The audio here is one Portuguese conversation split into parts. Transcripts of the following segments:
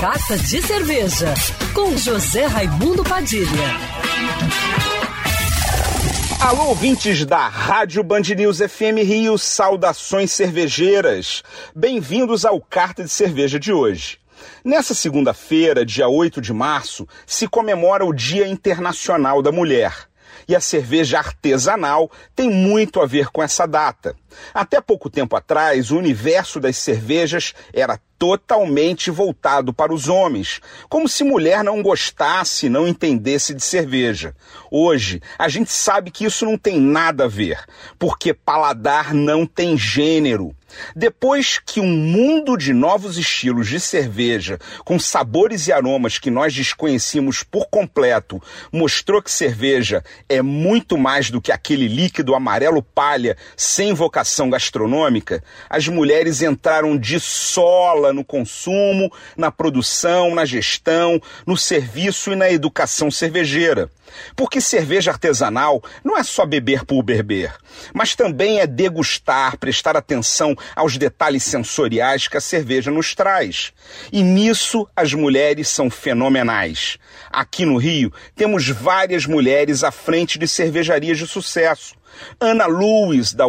Carta de Cerveja, com José Raimundo Padilha. Alô, ouvintes da Rádio Band News FM Rio, saudações cervejeiras. Bem-vindos ao Carta de Cerveja de hoje. Nessa segunda-feira, dia 8 de março, se comemora o Dia Internacional da Mulher. E a cerveja artesanal tem muito a ver com essa data. Até pouco tempo atrás, o universo das cervejas era totalmente voltado para os homens, como se mulher não gostasse, não entendesse de cerveja. Hoje, a gente sabe que isso não tem nada a ver, porque paladar não tem gênero. Depois que um mundo de novos estilos de cerveja, com sabores e aromas que nós desconhecíamos por completo, mostrou que cerveja é muito mais do que aquele líquido amarelo palha sem vocação gastronômica, as mulheres entraram de sola no consumo, na produção, na gestão, no serviço e na educação cervejeira. Porque cerveja artesanal não é só beber por beber, mas também é degustar, prestar atenção aos detalhes sensoriais que a cerveja nos traz. E nisso as mulheres são fenomenais. Aqui no Rio temos várias mulheres à frente de cervejarias de sucesso. Ana Lewis, da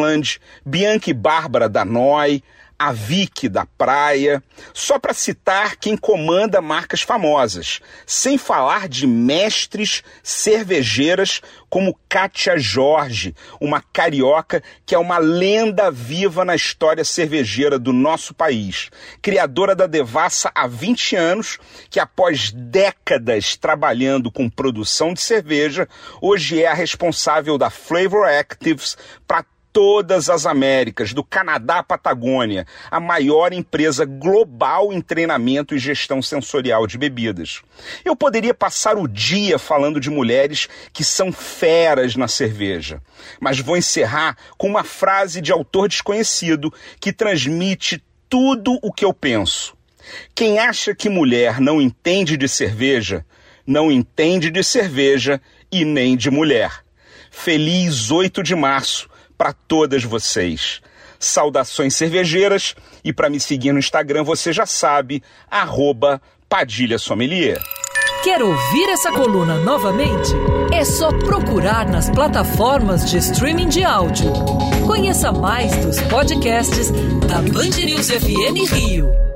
Wonderland, Bianca e Bárbara, da Noi, a Vic da Praia, só para citar quem comanda marcas famosas, sem falar de mestres cervejeiras como Kátia Jorge, uma carioca que é uma lenda viva na história cervejeira do nosso país, criadora da Devassa há 20 anos, que após décadas trabalhando com produção de cerveja, hoje é a responsável da Flavor Actives para todas as Américas, do Canadá à Patagônia, a maior empresa global em treinamento e gestão sensorial de bebidas. Eu poderia passar o dia falando de mulheres que são feras na cerveja, mas vou encerrar com uma frase de autor desconhecido que transmite tudo o que eu penso. Quem acha que mulher não entende de cerveja, não entende de cerveja e nem de mulher. Feliz 8 de março para todas vocês. Saudações cervejeiras e para me seguir no Instagram você já sabe, arroba Padilha Sommelier. Quer ouvir essa coluna novamente? É só procurar nas plataformas de streaming de áudio. Conheça mais dos podcasts da Band News FM Rio.